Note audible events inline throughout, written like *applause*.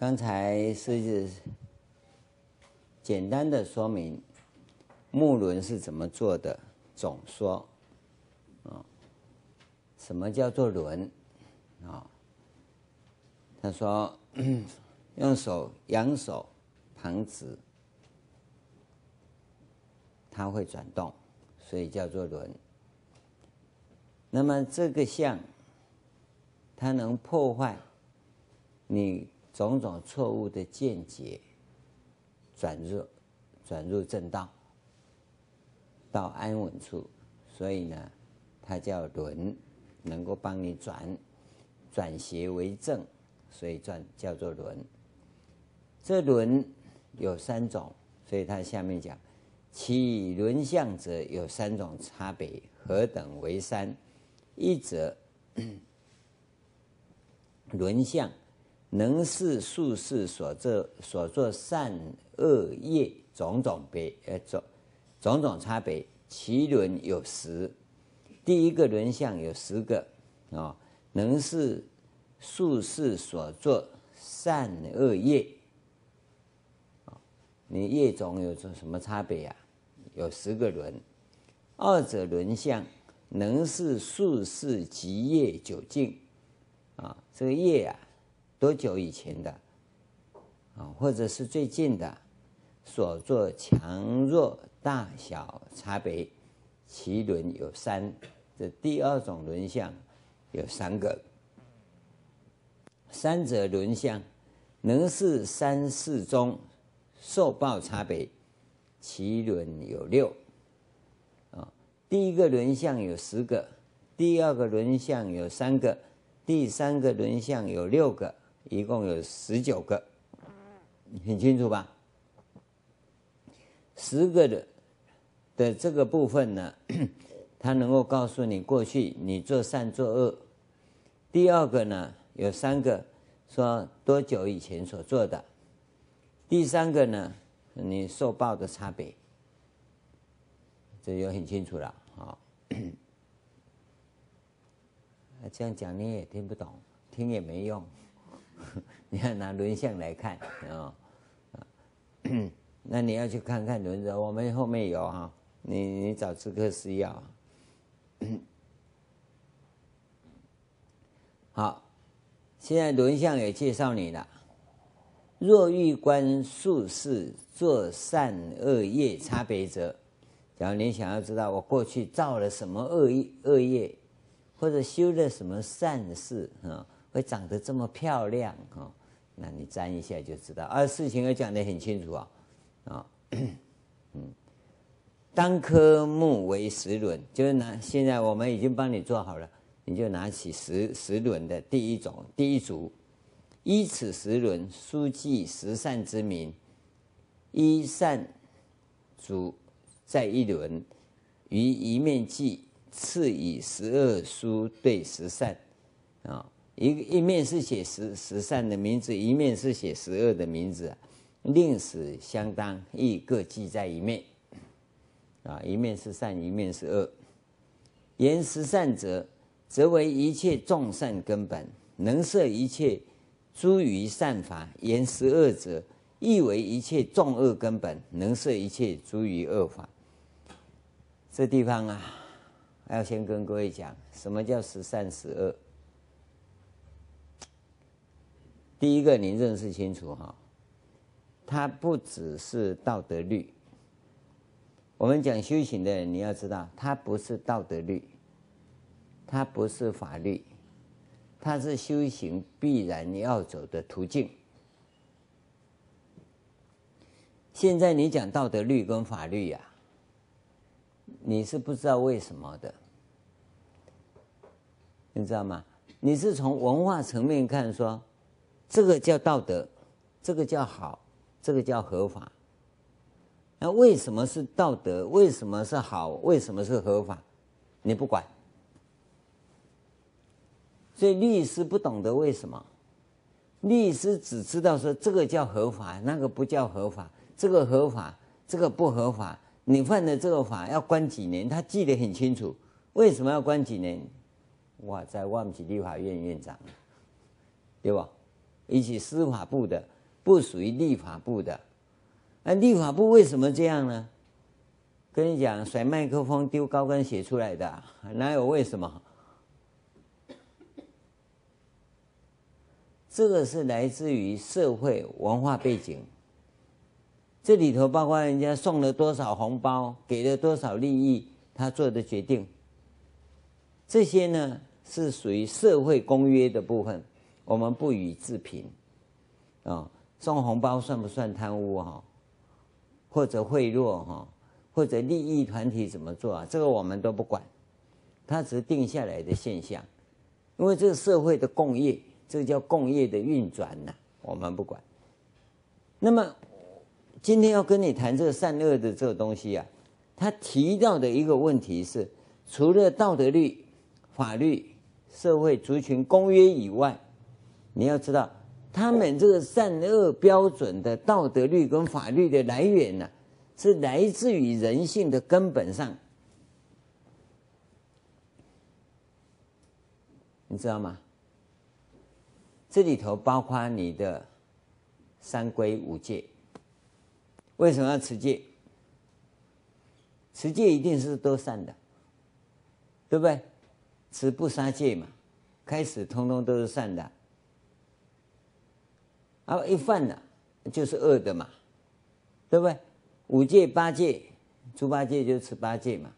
刚才是简单的说明木轮是怎么做的总说啊，什么叫做轮啊？他说用手仰手旁直，它会转动，所以叫做轮。那么这个相，它能破坏你种种错误的见解，转入转入正道，到安稳处，所以呢，它叫轮，能够帮你转转邪为正，所以转叫做轮。这轮有三种，所以它下面讲，其轮相者有三种差别，何等为三？一则 *coughs* 轮相。能是术士所作所作善恶业种种别呃种种种差别，其轮有十。第一个轮相有十个啊、哦，能是术士所作善恶业啊、你业种有什么差别呀、啊？有十个轮。二者轮相能是术士极业久近啊，这个业啊。多久以前的啊，或者是最近的所作强弱大小差别，其轮有三。这第二种轮相有三个。三者轮相能是三世中受报差别，其轮有六。啊，第一个轮相有十个，第二个轮相有三个，第三个轮相有六个。一共有十九个，很清楚吧？十个的的这个部分呢，*clears throat* 它能够告诉你过去你做善做恶。第二个呢，有三个说多久以前所做的。第三个呢，你受报的差别，这就很清楚了。好，这样讲你也听不懂，听也没用。*laughs* 你要拿轮相来看啊，那你要去看看轮子，我们后面有哈，你你找这个是要。好，现在轮相也介绍你了。若欲观术士作善恶业差别者，假如你想要知道我过去造了什么恶业恶业，或者修了什么善事啊？会长得这么漂亮啊？那你沾一下就知道。而事情要讲得很清楚啊，啊，*coughs* 嗯，当科目为十轮，就是拿现在我们已经帮你做好了，你就拿起十十轮的第一种第一组，依此十轮书记十善之名，一善组在一轮，于一面记，次以十二书对十善啊。一一面是写十十善的名字，一面是写十恶的名字，令使相当，亦各记在一面。啊，一面是善，一面是恶。言十善者，则为一切众善根本，能摄一切诸于善法；言十恶者，亦为一切众恶根本，能摄一切诸于恶法。这地方啊，要先跟各位讲，什么叫十善十恶？第一个，你认识清楚哈，它不只是道德律。我们讲修行的人，你要知道，它不是道德律，它不是法律，它是修行必然要走的途径。现在你讲道德律跟法律呀，你是不知道为什么的，你知道吗？你是从文化层面看说。这个叫道德，这个叫好，这个叫合法。那为什么是道德？为什么是好？为什么是合法？你不管。所以律师不懂得为什么，律师只知道说这个叫合法，那个不叫合法，这个合法，这个不合法。你犯了这个法要关几年？他记得很清楚。为什么要关几年？哇，在万吉立法院院长，对吧？以及司法部的，不属于立法部的。那立法部为什么这样呢？跟你讲，甩麦克风丢高跟鞋出来的，哪有为什么？这个是来自于社会文化背景。这里头包括人家送了多少红包，给了多少利益，他做的决定。这些呢是属于社会公约的部分，我们不予置评。啊，送红包算不算贪污哈？或者贿赂哈？或者利益团体怎么做啊？这个我们都不管，它只是定下来的现象。因为这个社会的共业，这个叫共业的运转呐，我们不管。那么今天要跟你谈这个善恶的这个东西啊，他提到的一个问题是，除了道德律、法律、社会族群公约以外，你要知道，他们这个善恶标准的道德律跟法律的来源呢、是来自于人性的根本上，你知道吗？这里头包括你的三规五戒。为什么要持戒？持戒一定是都善的，对不对？持不杀戒嘛，开始通通都是善的，啊一犯了就是恶的嘛，对不对？五戒八戒，猪八戒就吃八戒嘛，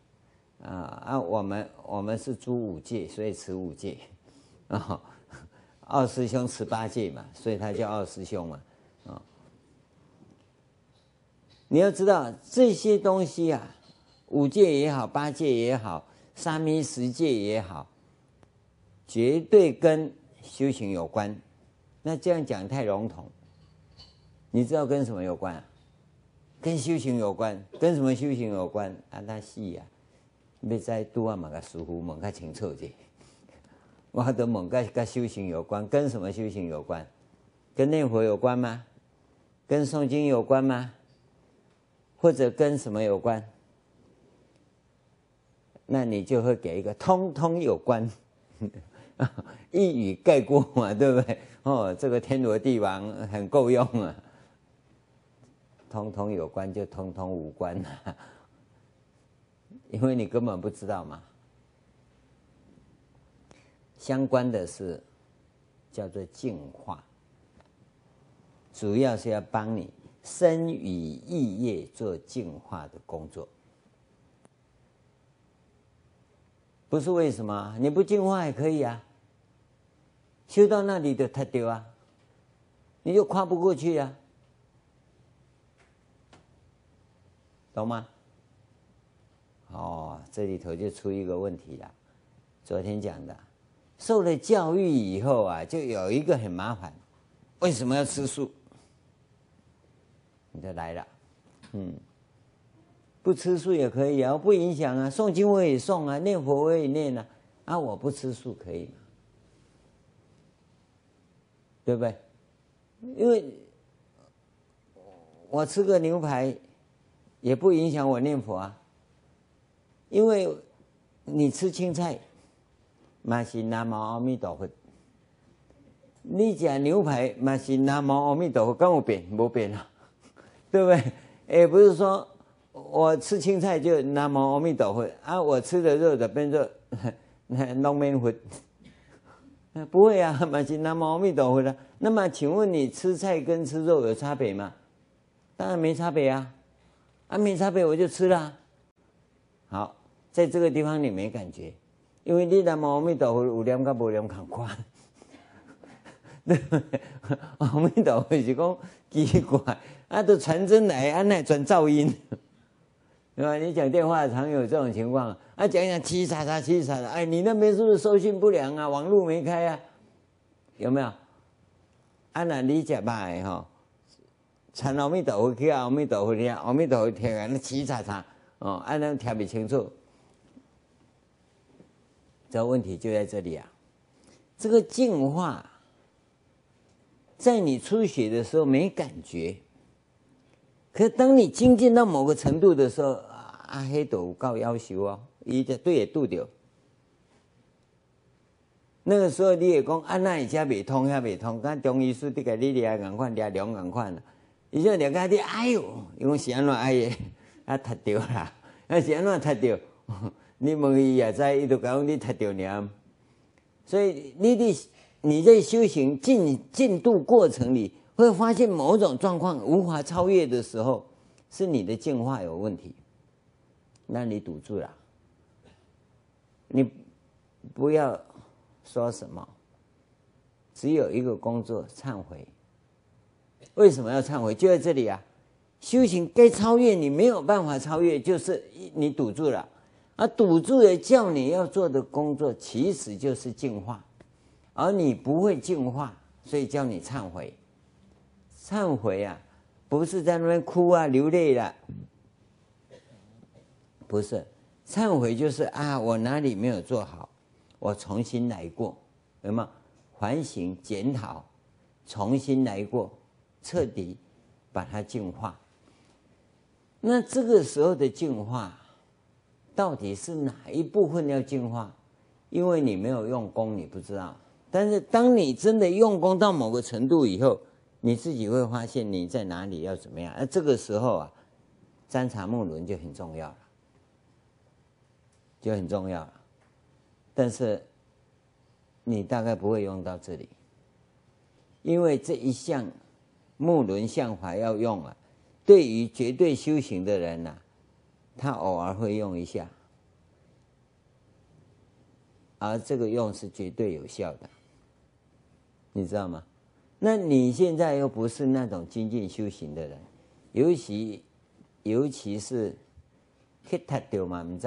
啊啊，我们我们是猪五戒，所以吃五戒，啊，*laughs* 二师兄吃八戒嘛，所以他叫二师兄嘛，啊，你要知道这些东西啊，五戒也好，八戒也好，沙弥十戒也好，绝对跟修行有关。那这样讲太笼统，你知道跟什么有关啊？跟修行有关，跟什么修行有关？啊，那是呀，要再多啊，嘛个师傅问个清楚点。我的问个跟修行有关，跟什么修行有关？跟念佛有关吗？跟诵经有关吗？或者跟什么有关？那你就会给一个通通有关，*laughs* 一语概括嘛，对不对？*laughs* 哦，这个天罗地网很够用啊。*laughs* 通通有关就通通无关了，*laughs* 因为你根本不知道嘛。相关的是叫做净化，主要是要帮你身语意业做净化的工作。不是为什么？你不净化也可以啊，修到那里就脱掉啊，你就跨不过去啊。懂吗？哦，这里头就出一个问题了。昨天讲的，受了教育以后啊，就有一个很麻烦，为什么要吃素？你就来了，嗯，不吃素也可以啊，不影响啊。诵经我也诵啊，念佛我也念啊，啊，我不吃素可以吗？对不对？因为我吃个牛排。也不影响我念佛啊，因为你吃青菜，嘛是南无阿弥陀佛；你吃牛排，嘛是南无阿弥陀佛，跟我变没变啊？*laughs* 对不对？也不是说我吃青菜就南无阿弥陀佛啊，我吃的肉的变做 *laughs* 农民佛，不会啊，嘛是南无阿弥陀佛的。那么请问你吃菜跟吃肉有差别吗？当然没差别啊。啊，没差别，我就吃了。好，在这个地方你没感觉，因为你南无阿弥陀佛有念跟无念同款。对不对？阿弥陀佛是讲奇怪，啊，都传真来，啊，那转噪音，对吧？你讲电话常有这种情况，啊，讲讲叽喳喳，叽喳喳，哎，你那边是不是收讯不良啊？网络没开啊？有没有？啊，那你讲吧，哈。传阿弥陀佛去啊，阿弥陀佛听，阿弥陀佛听啊，那叽喳喳哦，按那听不清楚，这问题就在这里啊。这个净化，在你初学的时候没感觉，可是当你精进到某个程度的时候，阿黑都有够夭寿哦，伊就对也拄着。那个时候你也讲，啊，那一家未通，遐未通，刚中医师这个你俩赶快俩两赶快了，伊就两个你哎呦，因为是安怎哎耶，啊，踢掉啦，啊是安怎踢掉？你问伊也知，伊就讲你踢掉了。所以你的你在修行进进度过程里，会发现某种状况无法超越的时候，是你的进化有问题，那你堵住了。你不要说什么，只有一个工作：忏悔。为什么要忏悔？就在这里啊！修行该超越，你没有办法超越，就是你堵住了。而堵住了，叫你要做的工作，其实就是净化，而你不会净化，所以叫你忏悔。忏悔啊，不是在那边哭啊、流泪了，不是。忏悔就是啊，我哪里没有做好，我重新来过，有没有？反省检讨，重新来过，彻底把它净化。那这个时候的净化。到底是哪一部分要净化？因为你没有用功，你不知道。但是当你真的用功到某个程度以后，你自己会发现你在哪里要怎么样。而这个时候啊，参禅木轮就很重要，就很重要了。但是你大概不会用到这里，因为这一项木轮相法要用啊，对于绝对修行的人呐、他偶尔会用一下，而这个用是绝对有效的，你知道吗？那你现在又不是那种精进修行的人，尤其尤其是去踢掉嘛，唔知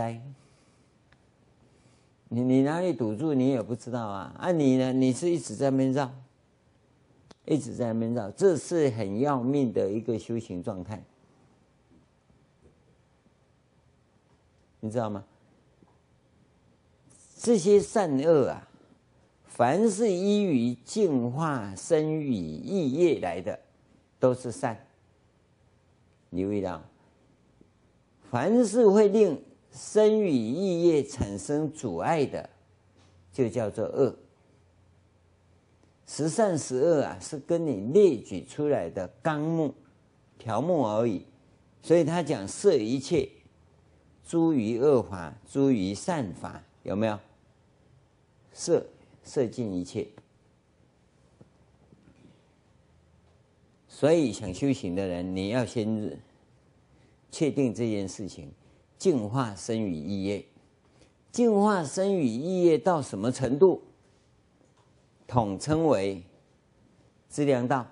你你哪里堵住你也不知道啊？啊你呢？你是一直在那边绕，一直在那边绕，这是很要命的一个修行状态。你知道吗？这些善恶啊，凡是依于净化身与意业来的，都是善。你注意到，凡是会令身与意业产生阻碍的，就叫做恶。十善十恶啊，是跟你列举出来的纲目、条目而已。所以他讲摄一切。诸于恶法，诸于善法，有没有？摄摄尽一切。所以想修行的人，你要先确定这件事情，净化身语意业，净化身语意业到什么程度？统称为资粮道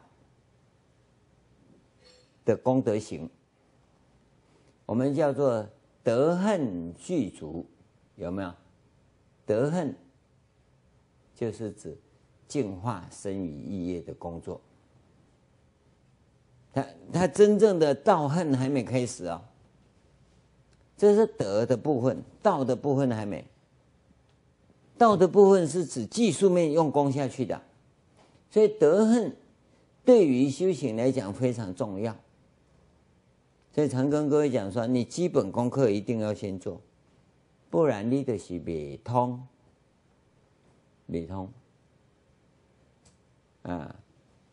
的功德行，我们叫做。德恨具足，有没有？德恨就是指净化身语意业的工作。他他真正的道恨还没开始哦，这是德的部分，道的部分还没。道的部分是指技术面用功下去的，所以德行对于修行来讲非常重要。所以常跟各位讲说，你基本功课一定要先做，不然你的是未通，未通。啊，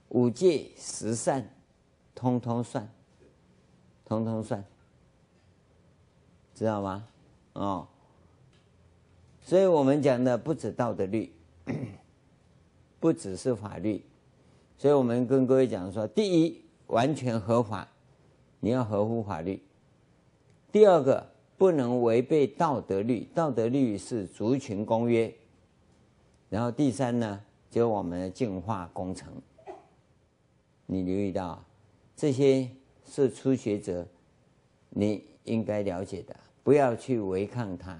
五戒十善，通通算，通通算，知道吗？哦，所以我们讲的不止道德律，*clears throat* 不只是法律，所以我们跟各位讲说，第一，完全合法。你要合乎法律。第二个，不能违背道德律，道德律是族群公约。然后第三呢，就是我们的净化工程。你留意到，这些是初学者你应该了解的，不要去违抗它。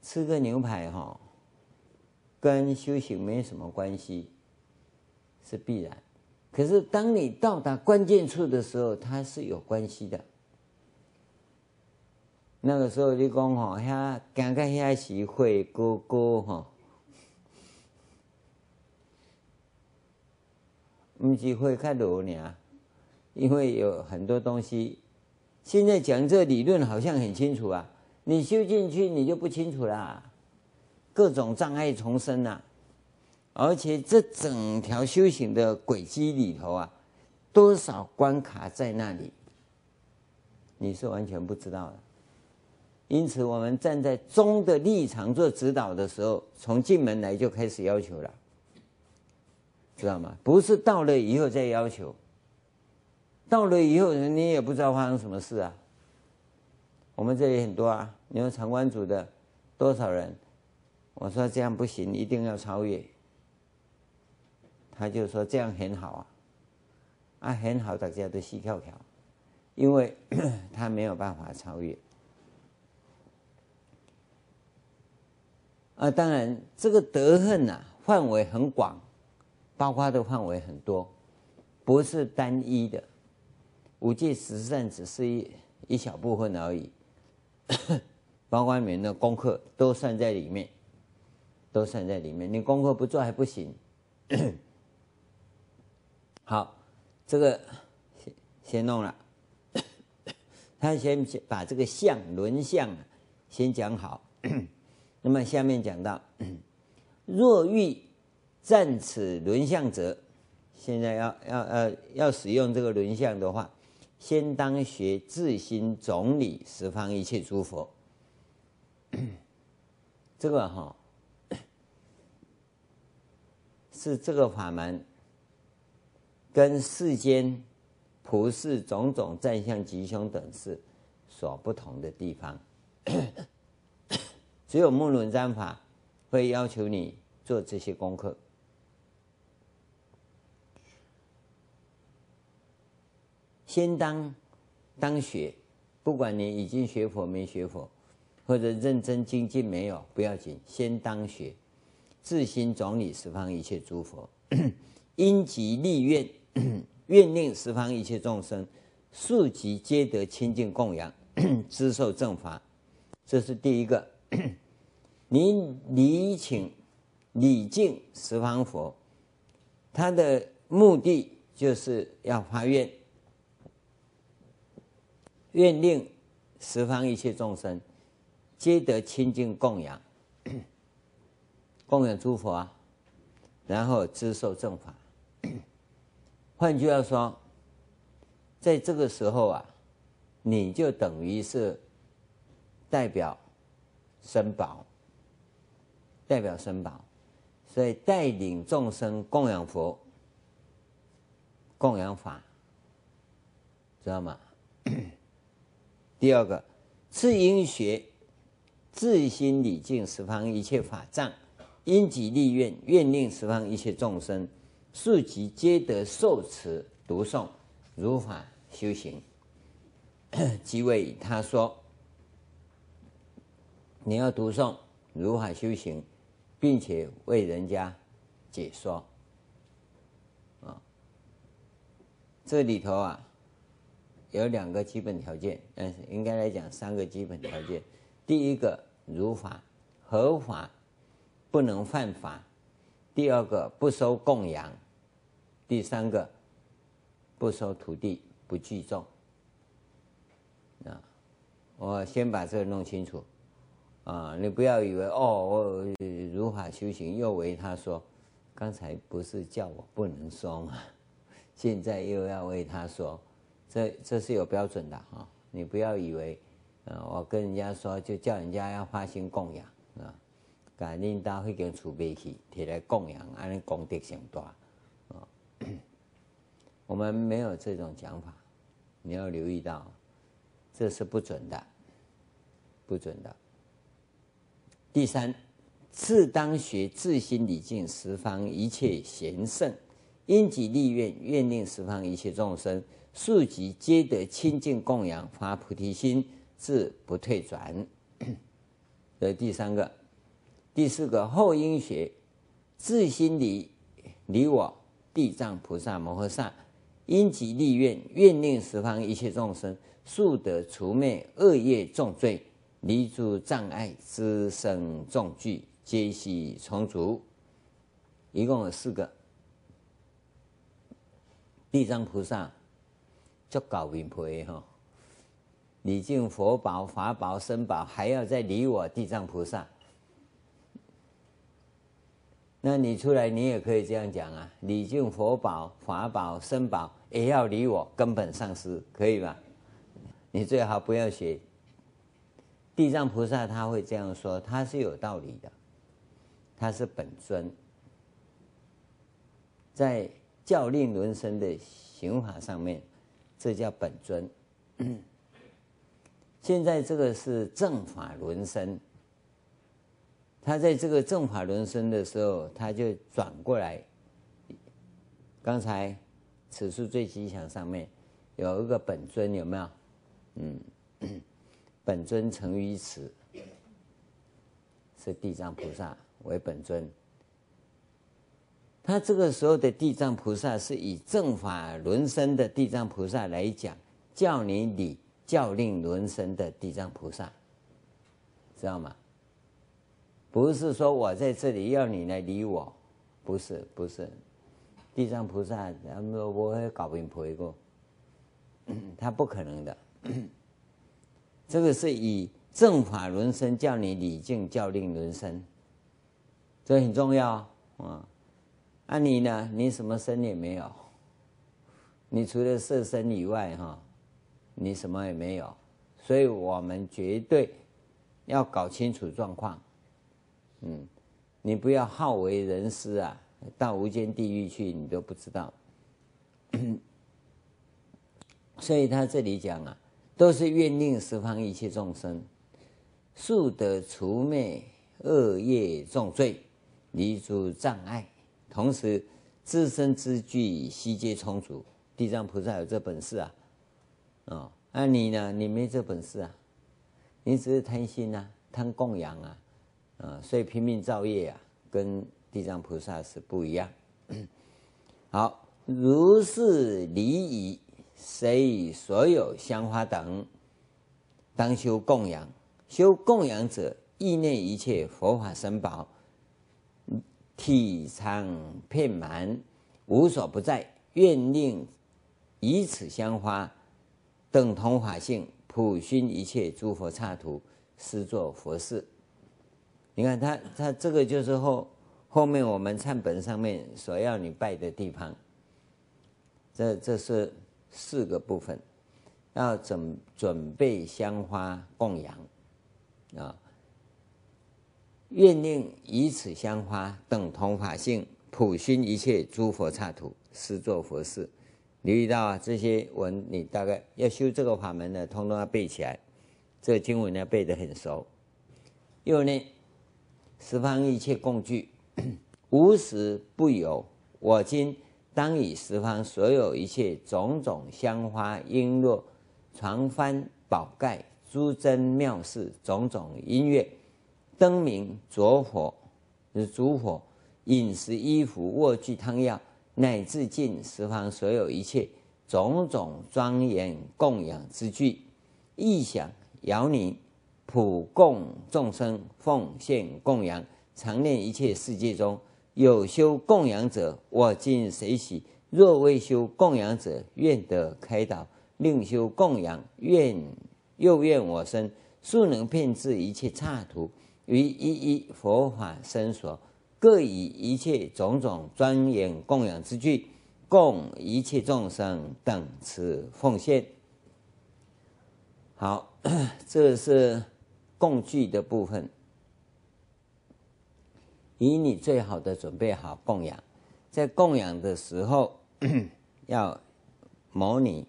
吃个牛排哈，跟修行没什么关系，是必然。可是，当你到达关键处的时候，它是有关系的。那个时候你讲吼，遐刚刚遐是会哥哥吼，不是会看罗呢，因为有很多东西。现在讲这理论好像很清楚啊，你修进去你就不清楚啦。各种障碍丛生呐，而且这整条修行的轨迹里头啊，多少关卡在那里，你是完全不知道的。因此，我们站在中的立场做指导的时候，从进门来就开始要求了，知道吗？不是到了以后再要求，到了以后你也不知道发生什么事啊。我们这里很多啊，你说场观组的多少人？我说这样不行，一定要超越。他就说这样很好啊，啊很好，大家都细跳跳，因为 *clears throat* 他没有办法超越。啊，当然，这个德恨呐，范围很广，包括的范围很多，不是单一的。五戒十善只是一一小部分而已，*coughs* 包括你们的功课都算在里面，都算在里面。你功课不做还不行。*coughs* 好，这个先先弄了，*coughs* 他先把这个相轮相先讲好。那么下面讲到，若欲占此轮相者，现在要要呃要使用这个轮相的话，先当学自心总理十方一切诸佛。*coughs* 这个哈 *coughs* 是这个法门跟世间普世种种赞相吉凶等事所不同的地方。*coughs* 只有目轮占法会要求你做这些功课。先当当学，不管你已经学佛没学佛，或者认真精进没有，不要紧，先当学，自心总理十方一切诸佛，*coughs* 因即立愿，*coughs* 愿令十方一切众生速即皆得清净供养，*coughs* 知受正法，这是第一个。你礼请礼敬十方佛，他的目的就是要发愿，愿令十方一切众生皆得清净供养，*coughs* 供养诸佛啊，然后知受正法。*coughs* 换句话说，在这个时候啊，你就等于是代表僧宝。代表僧宝，所以带领众生供养佛、供养法，知道吗？*coughs* 第二个，次因学自心礼敬十方一切法藏，因即立愿，愿令十方一切众生速即皆得受持读诵如法修行。*coughs* 即为他说，你要读诵如法修行。并且为人家解说，啊，这里头啊有两个基本条件，但是应该来讲三个基本条件。第一个，如法合法，不能犯法；第二个，不收供养；第三个，不收徒弟，不聚众。啊，我先把这个弄清楚。啊，你不要以为哦，我如法修行又为他说，刚才不是叫我不能说吗？现在又要为他说，这这是有标准的哈。你不要以为，呃，我跟人家说就叫人家要发心供养啊，把领导会给储备起，提来供养，安尼功德上大啊。我们没有这种讲法，你要留意到，这是不准的，不准的。第三，自当学自心礼敬十方一切贤圣，因即立愿，愿令十方一切众生速即皆得清净供养，发菩提心，自不退转。这第三个，第四个后因学自心离离我地藏菩萨摩诃萨，因即立愿，愿令十方一切众生速得除灭恶业重罪。离诸障碍，资生众聚，皆悉充足。一共有四个。地藏菩萨足够面皮哈，礼敬佛宝、法宝、僧宝，还要再礼我地藏菩萨。那你出来，你也可以这样讲啊，礼敬佛宝、法宝、僧宝，也要离我根本上师，可以吧？你最好不要学。地藏菩萨他会这样说，他是有道理的，他是本尊，在教令轮生的刑法上面，这叫本尊。*clears throat* 现在这个是正法轮生，他在这个正法轮生的时候，他就转过来。刚才此处最吉祥上面有一个本尊，有没有？嗯。*coughs* 本尊成于此，是地藏菩萨为本尊。他这个时候的地藏菩萨是以正法轮生的地藏菩萨来讲，教你理教令轮生的地藏菩萨，知道吗？不是说我在这里要你来理我，不是不是，地藏菩萨他们不会搞明白过，*clears throat* 他不可能的。*clears throat* 这个是以正法轮生，叫你礼敬教令轮生，这很重要啊！啊，那你呢？你什么身也没有，你除了色身以外，哈，你什么也没有。所以我们绝对要搞清楚状况。嗯，你不要好为人师啊，到无间地狱去，你都不知道。*coughs* 所以他这里讲啊。都是愿令十方一切众生，速得除灭恶业重罪，离诸障碍，同时自身资具悉皆充足。地藏菩萨有这本事啊！哦，那你呢？你没这本事啊！你只是贪心啊，贪供养啊，啊，所以拼命造业啊，跟地藏菩萨是不一样。*coughs* 好，如是礼仪。谁以所有香花等，当修供养。修供养者，意念一切佛法僧宝，体常遍满，无所不在。愿令以此香花等同法性，普熏一切诸佛刹土，施作佛事。你看他，他这个就是后后面我们忏本上面所要你拜的地方。这这是。四个部分，要准准备香花供养啊，愿令以此香花等同法性，普熏一切诸佛刹土，施作佛事。留意到啊，这些文你大概要修这个法门的，通通要背起来。这个经文要背得很熟。又呢，十方一切供具，*coughs* 无时不有。我今。当以十方所有一切种种香花璎珞、床幡宝盖、诸珍妙饰、种种音乐、灯明、烛火、是烛火、饮食、衣服、卧具、汤药，乃至尽十方所有一切种种庄严供养之具，意想摇铃，普供众生，奉献供养，常念一切世界中。有修供养者，我今随喜；若未修供养者，愿得开导。另修供养，愿又愿我身速能遍至一切刹土，于一一佛法身所，各以一切种种庄严供养之具，供一切众生等持奉献。好，*coughs* 这是供具的部分。以你最好的准备好供养，在供养的时候 *coughs* 要模拟，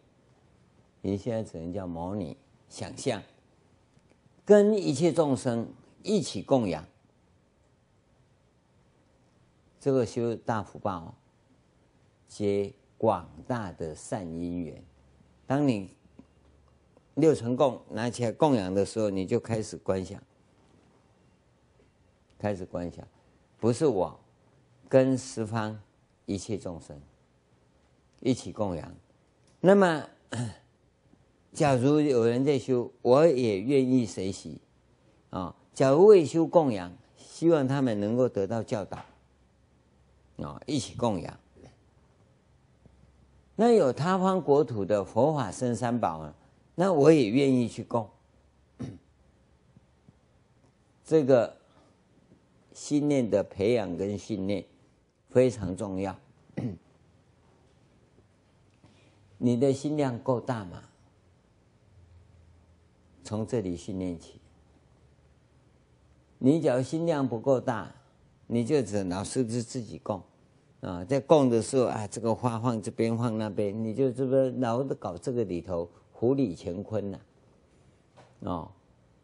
你现在只能叫模拟想象，跟一切众生一起供养，这个修大福报，结广大的善因缘。当你六尘供拿起来供养的时候，你就开始观想，开始观想。不是我，跟十方一切众生一起供养。那么，假如有人在修，我也愿意随喜啊。假如未修供养，希望他们能够得到教导啊，一起供养。那有他方国土的佛法僧三宝啊，那我也愿意去供。*coughs* 这个。信念的培养跟训练非常重要。*coughs* 你的心量够大吗？从这里训练起。你只要心量不够大，你就只老是是自己供啊，在供的时候啊，这个花放这边放那边，你就这个老是搞这个里头壶里乾坤呐，哦，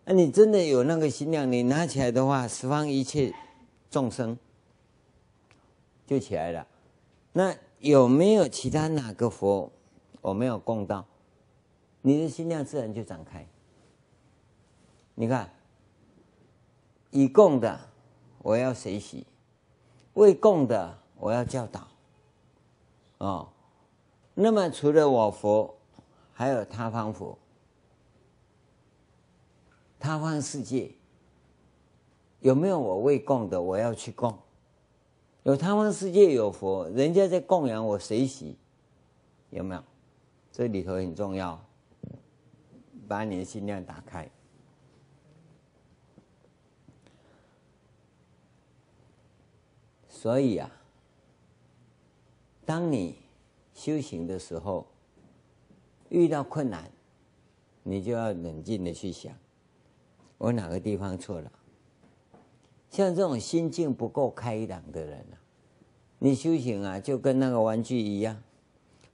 那你真的有那个心量，你拿起来的话，十方一切众生就起来了。那有没有其他哪个佛？我没有供到，你的心量自然就展开。你看，已供的我要随喜，未供的我要教导。哦，那么除了我佛，还有他方佛，他方世界有没有我未供的？我要去供。有他方世界有佛，人家在供养我随喜，有没有？这里头很重要，把你的心量打开。所以啊，当你修行的时候遇到困难，你就要冷静的去想，我哪个地方错了？像这种心境不够开朗的人啊，你修行啊，就跟那个玩具一样，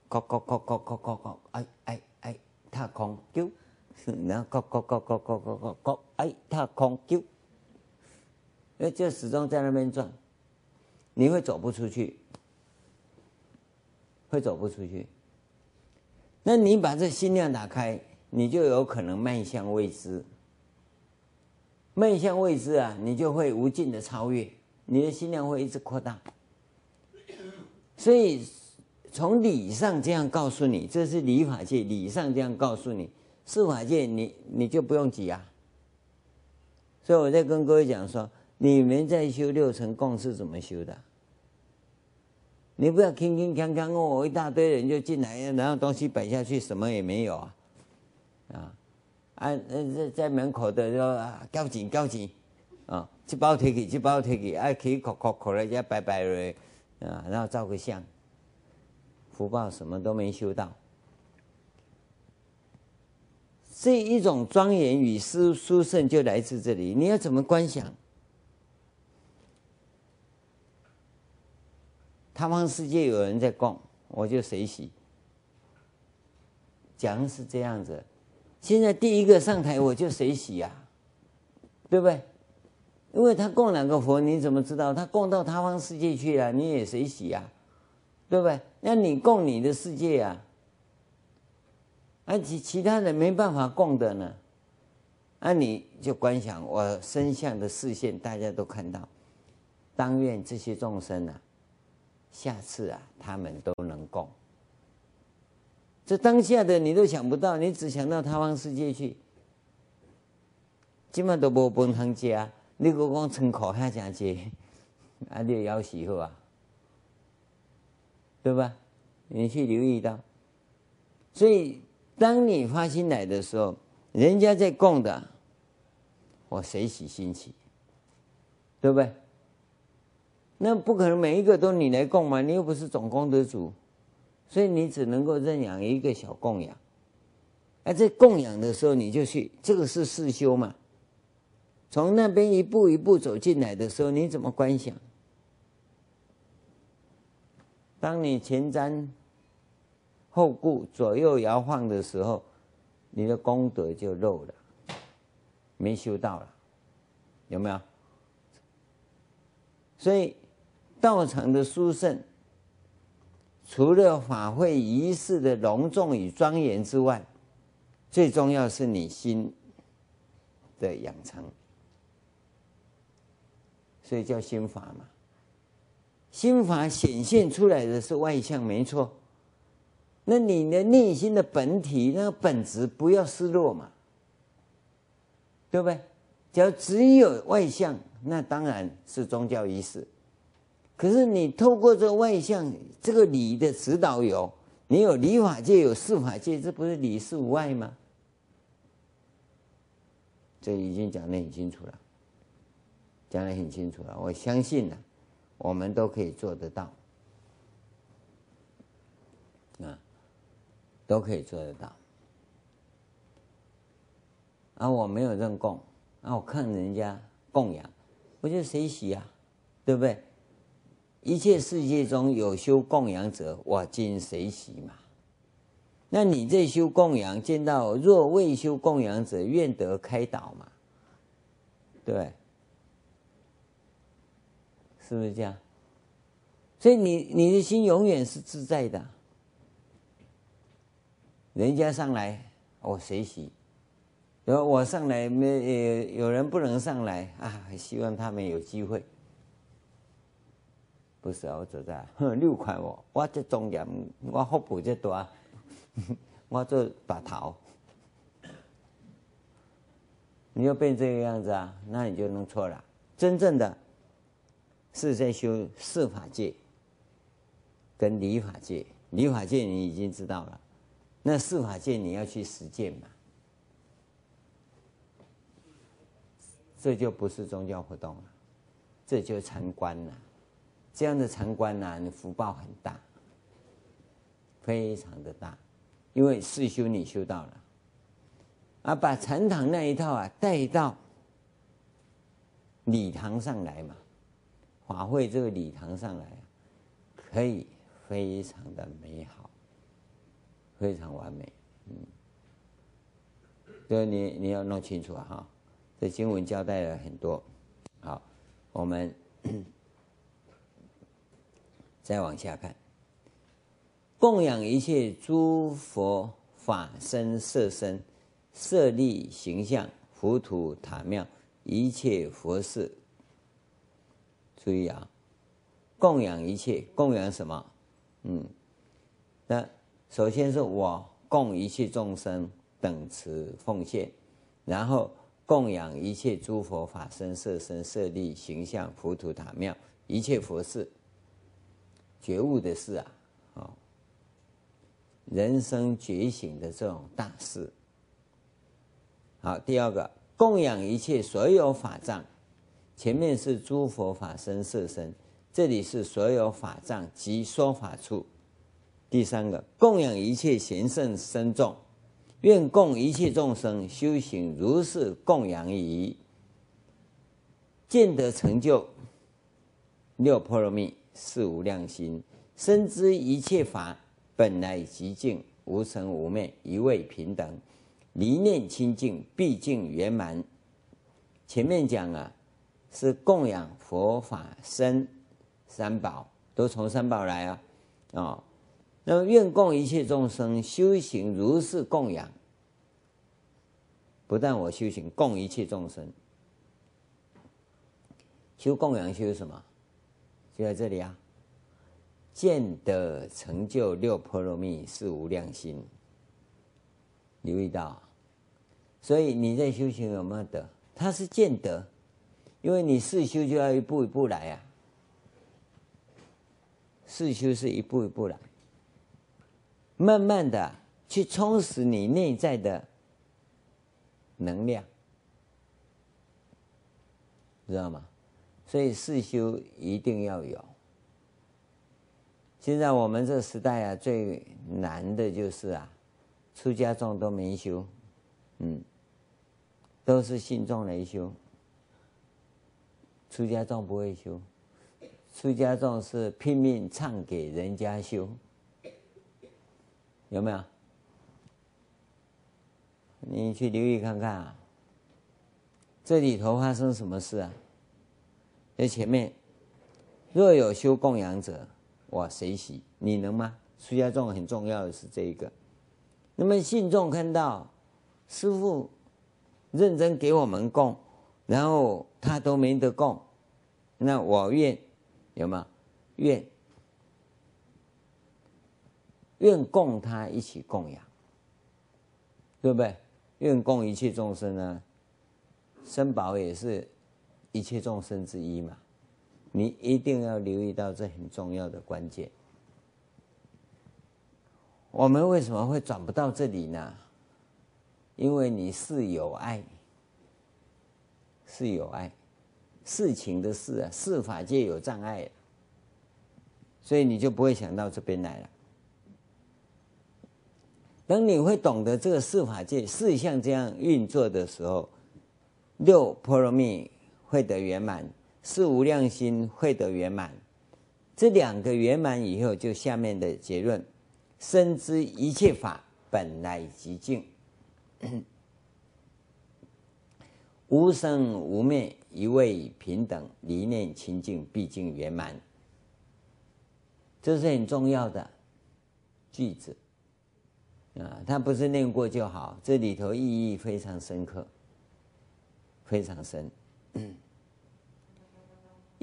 咯咯咯咯咯咯咯，哎哎哎，踏空丢，然后咯咯咯咯咯咯咯咯，哎，踏空丢，那，就始终在那边转。你会走不出去，会走不出去。那你把这心量打开，你就有可能迈向未知，迈向未知啊，你就会无尽的超越，你的心量会一直扩大，所以。从理上这样告诉你，这是理法界理上这样告诉你，事法界你你就不用急啊。所以我在跟各位讲说，你们在修六尘供是怎么修的？你不要轻轻锵锵哦，一大堆人就进来，然后东西摆下去，什么也没有啊，啊，啊，在在门口的说啊，交警交警啊，去包提起，去包提起，啊，可以口口口人家拜拜了，啊，然后照个相。福报什么都没修到，这一种庄严与殊殊胜就来自这里。你要怎么观想？他方世界有人在供，我就随喜。讲是这样子，现在第一个上台我就随喜呀，对不对？因为他供两个佛，你怎么知道他供到他方世界去了？你也随喜呀。对不对？那你供你的世界啊，而其其他人没办法供的呢，那你就观想我身相的视线，大家都看到。当愿这些众生啊，下次啊，他们都能供。这当下的你都想不到，你只想到他方世界去，今晚都无饭通吃，你搁讲村口还真济，啊，你要 *laughs* 死好啊！对吧？你去留意到，所以当你发心来的时候，人家在供的，我随喜心起，对不对？那不可能每一个都你来供嘛，你又不是总功德主，所以你只能够认养一个小供养。而在供养的时候，你就去，这个是四修嘛。从那边一步一步走进来的时候，你怎么观想？当你前瞻后顾、左右摇晃的时候，你的功德就漏了，没修到了，有没有？所以道场的殊胜，除了法会仪式的隆重与庄严之外，最重要是你心的养成，所以叫心法嘛。心法显现出来的是外相，没错。那你的内心的本体，那个本质不要失落嘛，对不对？只要只有外相，那当然是宗教仪式。可是你透过这个外相，这个理的指导有，你有理法界，有事法界，这不是理事无碍吗？这已经讲得很清楚了。讲得很清楚了。我相信呢，我们都可以做得到，啊，都可以做得到。啊，我没有认供，啊，我看人家供养，我就随喜啊，对不对？一切世界中有修供养者，我今随喜嘛。那你这修供养，见到若未修供养者，愿得开导嘛？对，是不是这样？所以你你的心永远是自在的。人家上来，我随喜。然后我上来没有人不能上来啊，希望他们有机会。不是，我走在六块我，我这重点，我福报这大，我做把头，你要变这个样子啊，那你就弄错了。真正的是在修事法界跟理法界，理法界你已经知道了，那事法界你要去实践嘛。这就不是宗教活动了，这就禅观了。这样的禅观呢，你福报很大，非常的大，因为四修你修到了，啊，把禅堂那一套啊带到礼堂上来嘛，法会这个礼堂上来，可以非常的美好，非常完美，嗯，所以你你要弄清楚啊哈。这经文交代了很多，好，我们再往下看。供养一切诸佛法身色身，舍利形象，浮土塔庙，一切佛事。注意啊，供养一切，供养什么？嗯，那首先是我供一切众生等持奉献，然后。供养一切诸佛法身色身舍利形象浮屠塔庙一切佛事，觉悟的事啊，哦，人生觉醒的这种大事。好，第二个供养一切所有法藏，前面是诸佛法身色身，这里是所有法藏及说法处。第三个供养一切贤圣僧众。愿供一切众生修行如是供养已，见得成就六波罗蜜是无量心，深知一切法本来寂静无生无灭，一味平等，离念清净，毕竟圆满。前面讲啊，是供养佛法僧三宝，都从三宝来啊，啊、哦。那么，愿供一切众生修行如是供养，不但我修行，供一切众生修供养修什么？就在这里啊！见得成就六波罗蜜是无量心，留意到。所以你在修行有没有得？他是见得，因为你四修就要一步一步来啊。四修是一步一步来。慢慢的去充实你内在的能量，知道吗？所以四修一定要有。现在我们这时代啊，最难的就是啊，出家众都没修，嗯，都是信众来修，出家众不会修，出家众是拼命唱给人家修。有没有？你去留意看看啊，这里头发生什么事啊？在前面，若有修供养者，我随喜，你能吗？出家众很重要的是这一个。那么信众看到师父认真给我们供，然后他都没得供，那我愿有吗？愿。愿供他一起供养，对不对？愿供一切众生呢，僧宝也是一切众生之一嘛。你一定要留意到这很重要的关键。我们为什么会转不到这里呢？因为你是有爱，是有爱，事情的事啊，事法界有障碍，所以你就不会想到这边来了。等你会懂得这个事法界事项这样运作的时候，六波罗蜜会得圆满，是无量心会得圆满。这两个圆满以后，就下面的结论：深知一切法本来寂静，*clears throat* 无生无灭，一味平等，离念清净，毕竟圆满。这是很重要的句子啊！他不是念过就好，这里头意义非常深刻，非常深。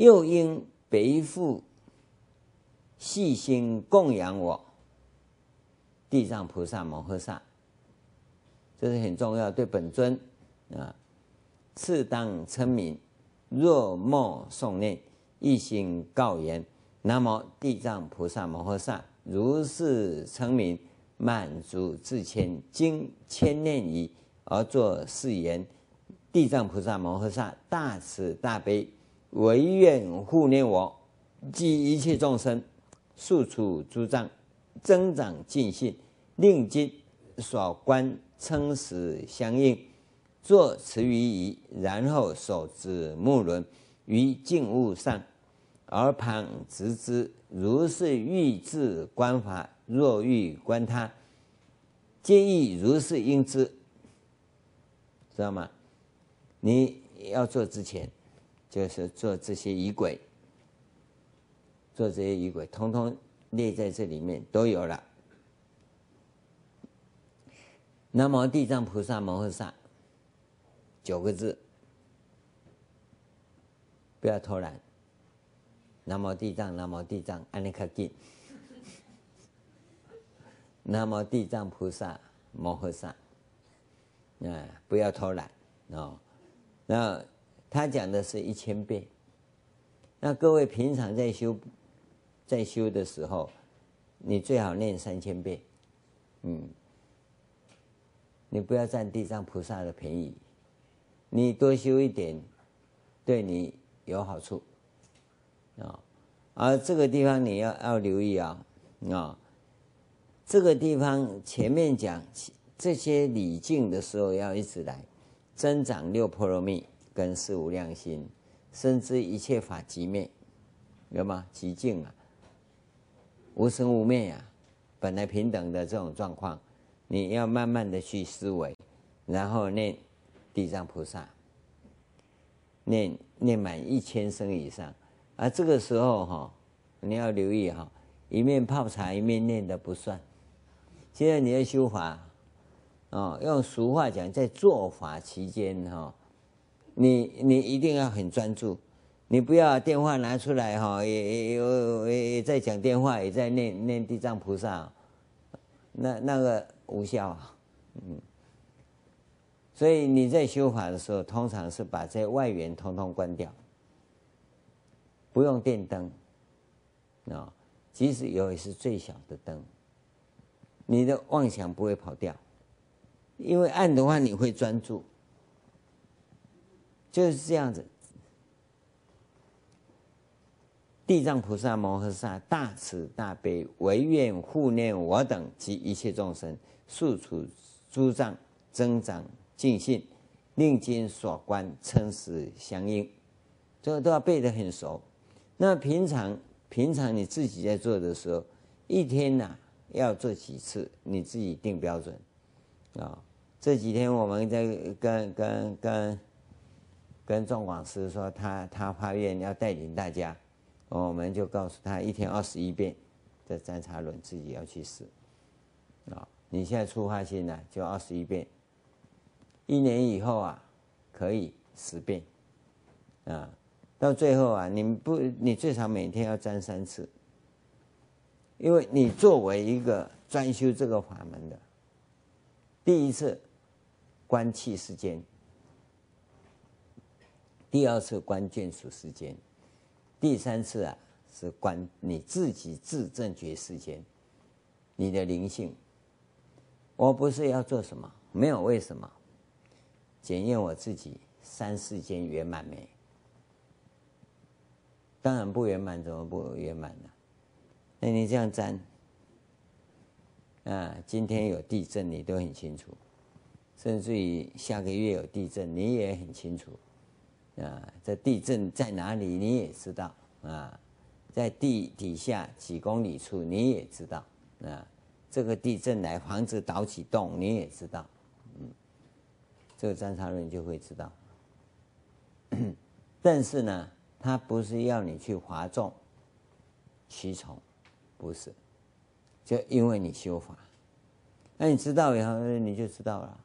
又因别复。细心供养我，地藏菩萨摩诃萨，这是很重要。对本尊啊，次当称名，若莫诵念，一心告言：南无地藏菩萨摩诃萨。如是称名，满足自谦，经千念已，而作誓言：地藏菩萨摩诃萨，大慈大悲，唯愿护念我及一切众生。速除诸障，增长尽信，令今所观称实相应，作持于仪，然后手执木轮于净物上，而旁执之，如是欲自观法，若欲观他，皆亦如是应知，知道吗？你要做之前，就是做这些仪轨。做这些仪轨，通通列在这里面都有了。南无地藏菩萨摩诃萨，九个字，不要偷懒。南无地藏，南无地藏，安尼卡紧。南无地藏菩萨摩诃萨，啊，不要偷懒哦。那他讲的是一千遍，那各位平常在修。在修的时候，你最好念三千遍，嗯，你不要占地藏菩萨的便宜，你多修一点，对你有好处，啊，而这个地方你要要留意啊，啊，这个地方前面讲这些礼敬的时候要一直来，增长六波罗蜜。跟四无量心，深知一切法即灭，有吗？寂静啊。无生无灭呀、啊，本来平等的这种状况，你要慢慢的去思维，然后念地藏菩萨，念念满一千声以上，而这个时候哈，你要留意哈，一面泡茶一面念的不算。现在你要修法，哦，用俗话讲，在做法期间哈，你你一定要很专注。你不要电话拿出来哈，也也也也在讲电话，也在念念地藏菩萨，那那个无效，嗯。所以你在修法的时候，通常是把这外缘通通关掉，不用电灯，啊，即使有也是最小的灯，你的妄想不会跑掉，因为暗的话你会专注，就是这样子。地藏菩萨摩诃萨大慈大悲，唯愿护念我等及一切众生，速除诸障，增长净信，令今所观称实相应。这个都要背得很熟。那平常平常你自己在做的时候，一天呐、要做几次，你自己定标准啊。这几天我们在跟跟跟跟众广师说他，他发愿要带领大家。我们就告诉他，一天二十一遍的战叉轮自己要去试啊！你现在出发心呢，就二十一遍。一年以后啊，可以十遍啊。到最后啊，你不，你最少每天要沾三次，因为你作为一个专修这个法门的，第一次观气世间，第二次观眷属世间。第三次啊，是观你自己自证觉世间，你的灵性。我不是要做什么，没有为什么，检验我自己三世间圆满没？当然不圆满，怎么不圆满呢？那你这样占啊，今天有地震，你都很清楚；甚至于下个月有地震，你也很清楚。啊，这地震在哪里，你也知道啊，在地底下几公里处，你也知道啊。这个地震来，房子倒几栋，你也知道。嗯，这个占差论就会知道。*coughs* 但是呢，他不是要你去哗众取宠。不是，就因为你修法，那你知道以后你就知道了。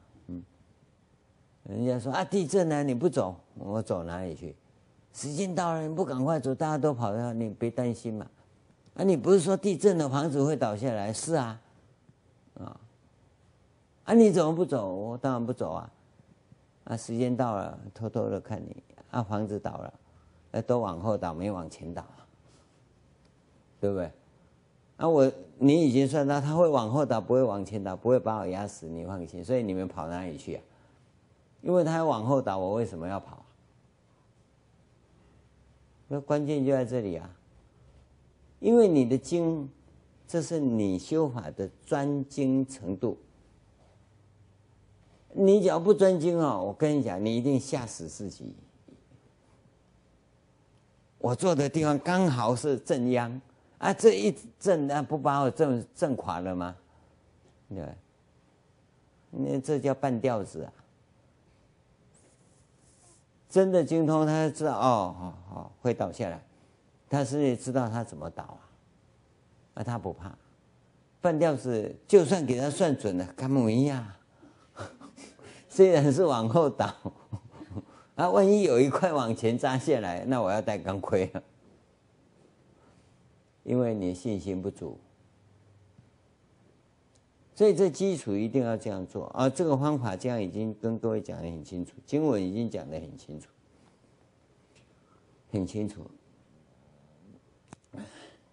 人家说啊，地震了，你不走，我走哪里去？时间到了，你不赶快走，大家都跑掉，你别担心嘛。啊，你不是说地震了房子会倒下来？是啊，啊，啊，你怎么不走？我当然不走啊。啊，时间到了，偷偷的看你，啊，房子倒了，啊，都往后倒，没往前倒，对不对？啊，我你已经算到他会往后倒，不会往前倒，不会把我压死，你放心。所以你们跑哪里去啊？因为他要往后倒，我为什么要跑？那关键就在这里啊！因为你的精，这是你修法的专精程度。你只要不专精哦，我跟你讲，你一定吓死自己。我坐的地方刚好是正央。啊，这一震，那不把我震震垮了吗？对，那这叫半吊子啊！真的精通，他知道哦，好、哦、好、哦、会倒下来，他是知道他怎么倒啊，啊，他不怕。半吊子就算给他算准了，干嘛一样？*laughs* 虽然是往后倒，*laughs* 啊，万一有一块往前扎下来，那我要戴钢盔了。因为你信心不足，所以这基础一定要这样做啊！这个方法这样已经跟各位讲得很清楚，经文已经讲得很清楚，很清楚。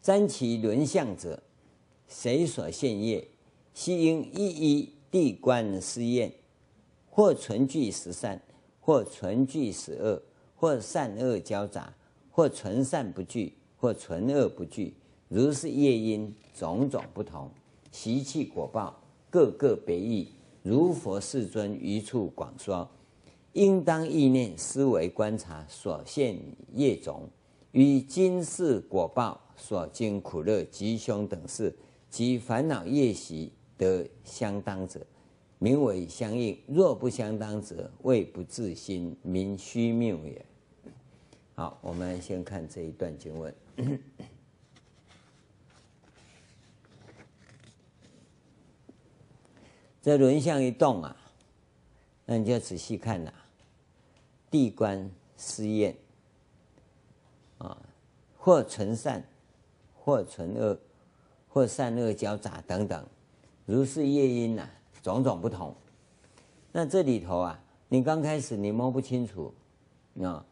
瞻其轮相者，谁所现业？悉应一一地观思验，或纯具十善，或纯具十恶，或善恶交杂，或纯善不具，或纯恶不具。如是业因种种不同，习气果报各个别异。如佛世尊于处广说，应当意念思维观察所现业种，与今世果报所经苦乐吉凶等事及烦恼业习得相当者，名为相应；若不相当者，谓不自心，名虚谬也。好，我们先看这一段经文。这轮相一动啊，那你就仔细看了，地观思验啊，或纯善，或纯恶，或善恶交杂等等，如是业因呐，种种不同。那这里头啊，你刚开始你摸不清楚啊，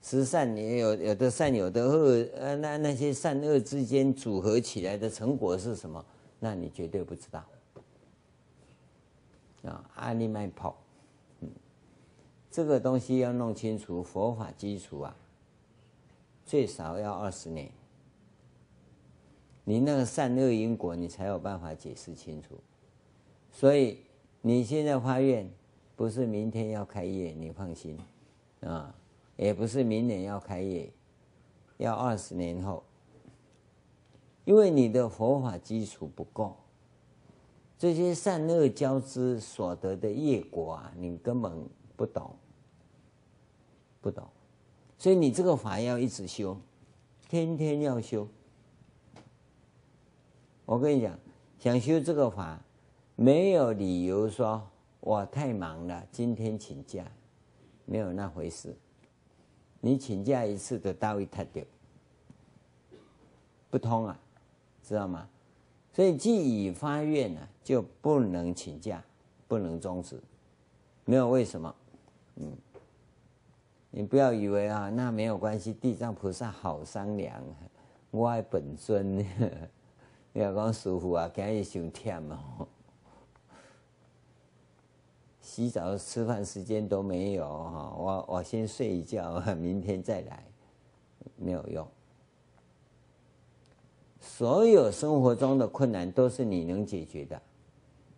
十善你有有的善有的恶，呃，那那些善恶之间组合起来的成果是什么？那你绝对不知道。啊，阿里麦跑，嗯，这个东西要弄清楚，佛法基础啊，最少要二十年。你那个善恶因果，你才有办法解释清楚。所以你现在发愿，不是明天要开业，你放心，啊，也不是明年要开业，要二十年后，因为你的佛法基础不够。这些善恶交织所得的业果啊，你根本不懂，不懂，所以你这个法要一直修，天天要修。我跟你讲，想修这个法，没有理由说我太忙了，今天请假，没有那回事。你请假一次的大位太掉，不通啊，知道吗？所以既已发愿了，就不能请假，不能终止，没有为什么，嗯，你不要以为啊，那没有关系，地藏菩萨好商量，我爱本尊，*laughs* 你要讲师父啊，今日伤忝哦，洗澡、吃饭时间都没有哈，我我先睡一觉，明天再来，没有用，所有生活中的困难都是你能解决的，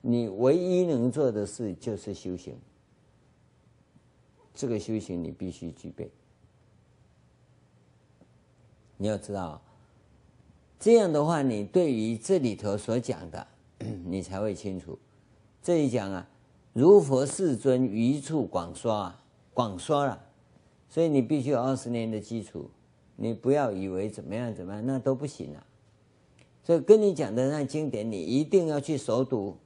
你唯一能做的事就是修行。这个修行你必须具备。你要知道，这样的话，你对于这里头所讲的，*clears throat* 你才会清楚。这一讲啊，如佛世尊于处广说啊，广说了，所以你必须有二十年的基础。你不要以为怎么样怎么样，那都不行啊。所以跟你讲的那经典，你一定要去熟读。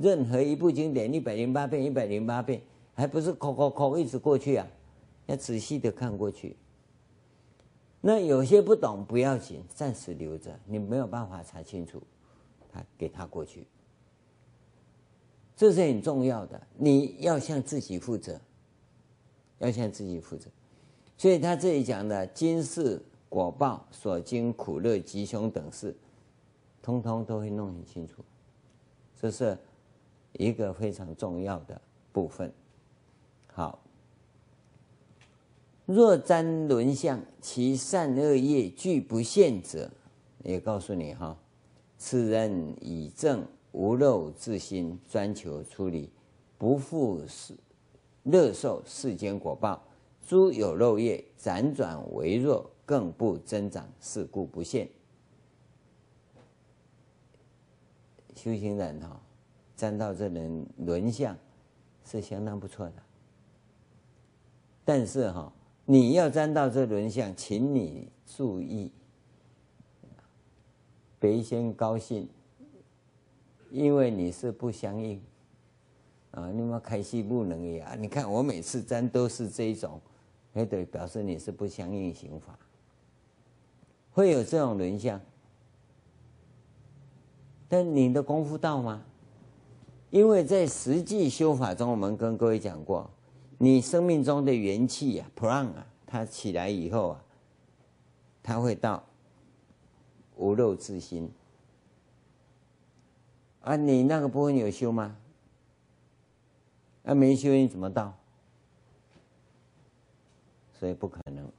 任何一部经典，一百零八遍，一百零八遍，还不是抠抠抠一直过去啊？要仔细的看过去。那有些不懂不要紧，暂时留着。你没有办法查清楚，他给他过去，这是很重要的。你要向自己负责，要向自己负责。所以他这里讲的今世果报所经苦乐吉凶等事，通通都会弄很清楚。这是一个非常重要的部分。好。若瞻轮相，其善恶业俱不现者，也告诉你哈，此人以正无漏自心，专求出离，不复是乐受世间果报。诸有漏业辗转微弱，更不增长，是故不现。修行人哈，瞻到这人轮相是相当不错的，但是哈。你要沾到这轮相，请你注意，别先高兴，因为你是不相应啊！你们开心不能呀？你看我每次沾都是这一种，哎，对，表示你是不相应行法，会有这种轮相，但你的功夫到吗？因为在实际修法中，我们跟各位讲过。你生命中的元气啊，prana 啊，它起来以后啊，它会到无漏自心啊。你那个部分有修吗？啊，没修你怎么到？所以不可能。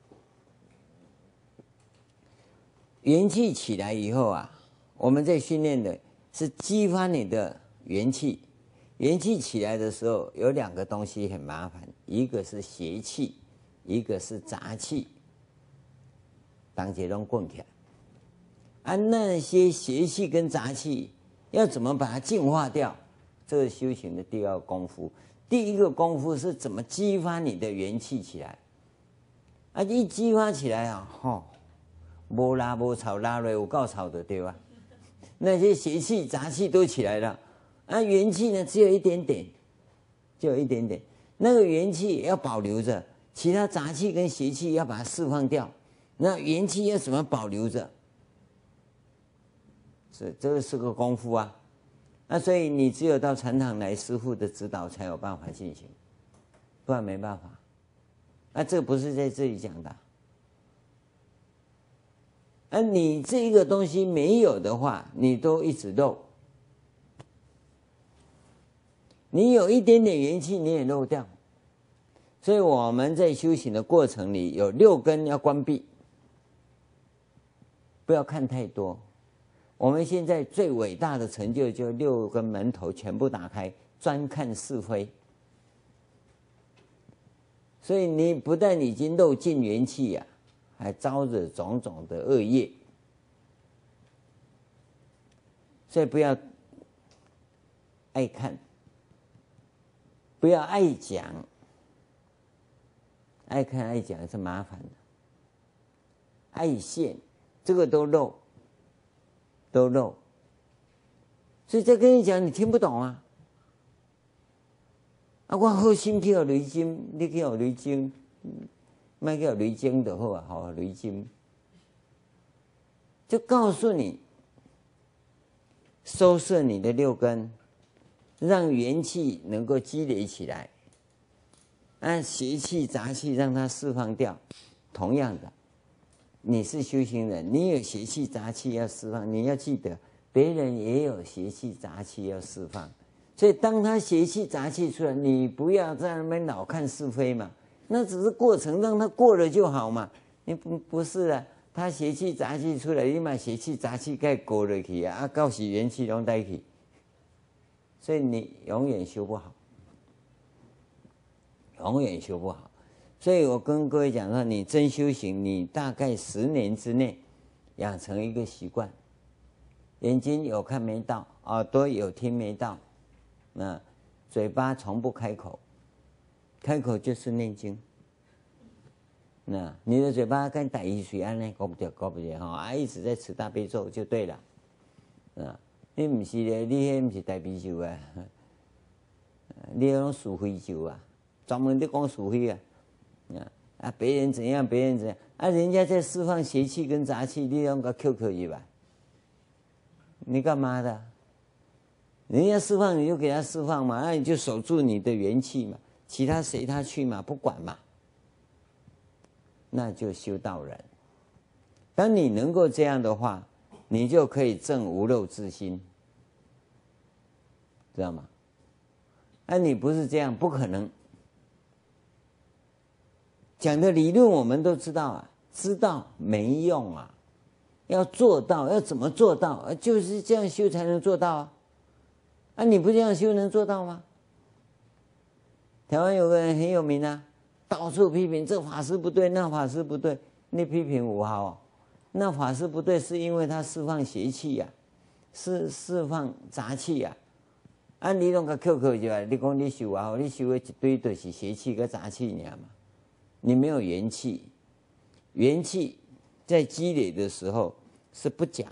元气起来以后啊，我们在训练的是激发你的元气。元气起来的时候，有两个东西很麻烦，一个是邪气，一个是杂气。当这种棍起来，啊，那些邪气跟杂气要怎么把它净化掉？这个修行的第二功夫，第一个功夫是怎么激发你的元气起来？啊，一激发起来啊，吼，无拉无吵拉了有够吵的对吧？那些邪气杂气都起来了。啊，元气呢，只有一点点，就有一点点。那个元气要保留着，其他杂气跟邪气要把它释放掉。那元气要怎么保留着？是这个是个功夫啊。那所以你只有到禅堂来，师傅的指导才有办法进行，不然没办法。那这不是在这里讲的。而你这个东西没有的话，你都一直漏。你有一点点元气，你也漏掉，所以我们在修行的过程里有六根要关闭，不要看太多。我们现在最伟大的成就，就六根门头全部打开，专看是非。所以你不但已经漏尽元气呀，还招惹种种的恶业，所以不要爱看。不要爱讲，爱看爱讲是麻烦的。爱现，这个都漏，都漏。所以再跟你讲，你听不懂啊。啊，我好心去学雷金，你去学雷金，卖叫雷金的好啊，好雷金。就告诉你，收摄你的六根。让元气能够积累起来，按邪气杂气让它释放掉。同样的，你是修行人，你有邪气杂气要释放，你要记得，别人也有邪气杂气要释放。所以，当他邪气杂气出来，你不要在那边老看是非嘛，那只是过程，让他过了就好嘛。你不不是啊，他邪气杂气出来，你把邪气杂气盖过了去啊，告喜元气拢带去，所以你永远修不好，永远修不好。所以我跟各位讲说，你真修行，你大概十年之内养成一个习惯，眼睛有看没到，耳朵有听没到，那嘴巴从不开口，开口就是念经。那你的嘴巴跟大禹水安呢？搞不掉，搞不掉哈！啊，一直在吃大悲咒就对了。啊，你不是的，你那不是大悲咒啊，*laughs* 你那种属非咒啊，专门的讲属非啊。啊，别人怎样，别人怎样啊？人家在释放邪气跟杂气，你用个 QQ 一吧？你干嘛的？人家释放你就给他释放嘛，那你就守住你的元气嘛，其他随他去嘛，不管嘛。那就修道人。当你能够这样的话，你就可以证无漏之心，知道吗？那你不是这样，不可能。讲的理论我们都知道啊，知道没用啊，要做到，要怎么做到？就是这样修才能做到啊！啊，你不这样修能做到吗？台湾有个人很有名啊。到处批评这法师不对，那法师不对，你批评五号，那法师不对，是因为他释放邪气呀、啊，释释放杂气呀、啊。按你拢个 QQ 就啊，你讲你修啊，你修的一堆都是邪气跟杂气，你知道吗？你没有元气，元气在积累的时候是不讲、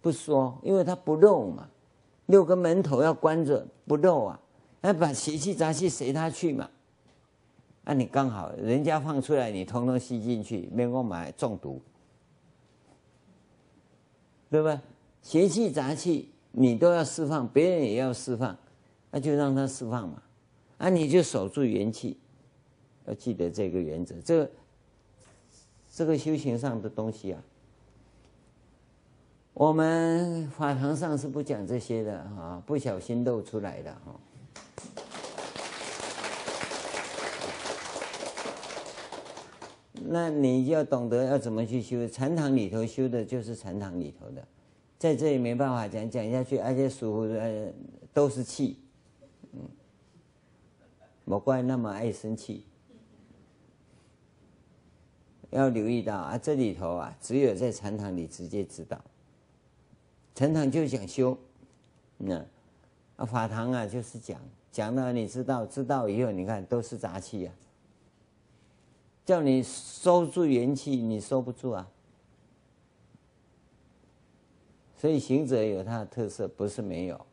不说，因为它不漏嘛，六个门头要关着不漏啊，那把邪气杂气随他去嘛。那、啊、你刚好人家放出来，你通通吸进去，没我买中毒，对吧？邪气杂气你都要释放，别人也要释放，那就让他释放嘛。啊，你就守住元气，要记得这个原则。这个这个修行上的东西啊，我们法堂上是不讲这些的啊，不小心露出来的哈。那你要懂得要怎么去修，禅堂里头修的就是禅堂里头的，在这里没办法讲讲下去，而且属呃都是气，嗯，莫怪那么爱生气。要留意到啊，这里头啊，只有在禅堂里直接知道，禅堂就讲修，那啊法堂啊就是讲。讲了你知道，知道以后你看都是杂气啊。叫你收住元气，你收不住啊。所以行者有他的特色，不是没有。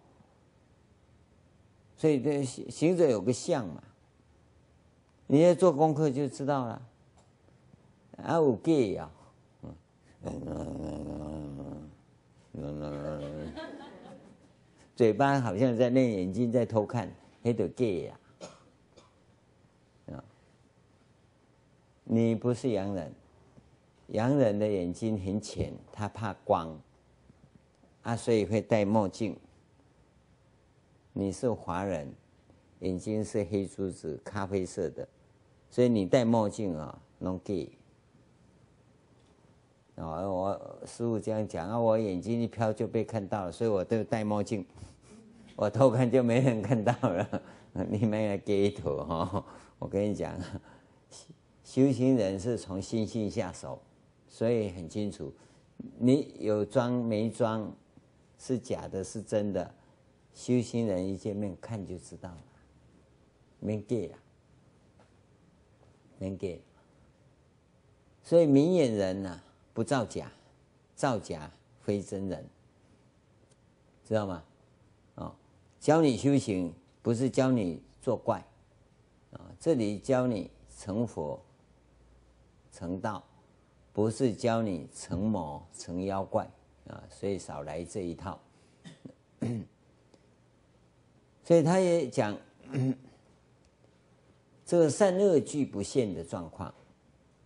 所以这行者有个相嘛，你要做功课就知道了。啊，有 gay 啊，嘴巴好像在练，眼睛在偷看，那个 gay 呀。你不是洋人，洋人的眼睛很浅，他怕光，啊，所以会戴墨镜。你是华人，眼睛是黑珠子，咖啡色的，所以你戴墨镜啊，弄 gay。啊，我师傅这样讲啊，我眼睛一飘就被看到了，所以我都戴墨镜，我偷看就没人看到了。*laughs* 你们也 gay 头哈，我跟你讲。修行人是从心性下手，所以很清楚，你有装没装，是假的，是真的。修行人一见面看就知道了，没给啊，没给。所以明眼人呐，不造假，造假非真人，知道吗？哦，教你修行不是教你作怪，啊，这里教你成佛。成道不是教你成魔成妖怪啊，所以少来这一套。*coughs* 所以他也讲 *coughs* 这个善恶俱不现的状况。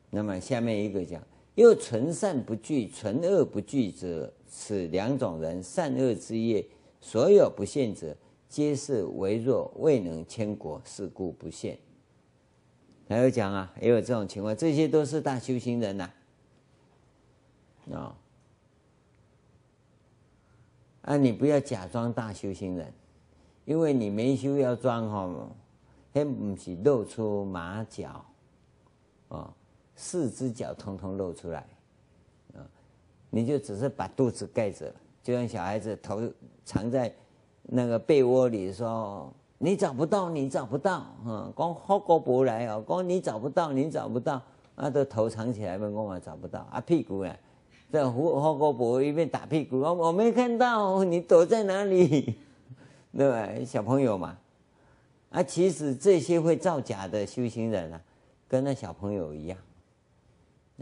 那么下面一个讲，又纯善不惧，纯恶不惧者，此两种人善恶之业，所有不现者，皆是微弱，未能千国，是故不现。还有讲啊，也有这种情况，这些都是大修行人呐、啊，啊。你不要假装大修行人，因为你没修要装哈，还不是露出马脚，啊，四只脚通通露出来，啊，你就只是把肚子盖着，就像小孩子头藏在那个被窝里说，你找不到，你找不到，啊，光好过不来哦，光你找不到，你找不到，啊，都头藏起来，问我嘛找不到，啊，屁股啊。在胡花高博一边打屁股，我我没看到你躲在哪里，*laughs* 对吧？小朋友嘛，啊，其实这些会造假的修行人啊，跟那小朋友一样，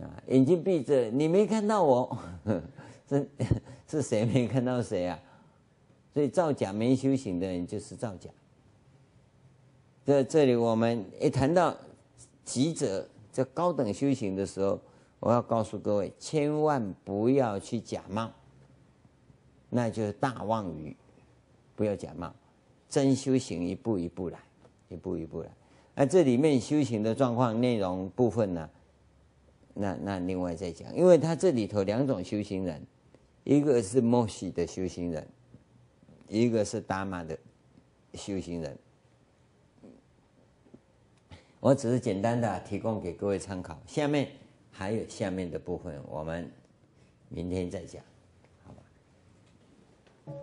啊，眼睛闭着，你没看到我，*laughs* 是是谁没看到谁啊？所以造假没修行的人就是造假。在这里，我们一谈到极者，这高等修行的时候。我要告诉各位，千万不要去假冒，那就是大妄语。不要假冒，真修行一步一步来，一步一步来。那这里面修行的状况内容部分呢？那那另外再讲，因为他这里头两种修行人，一个是摩西的修行人，一个是达玛的修行人。我只是简单的提供给各位参考下面还有下面的部分我们明天再讲好吧？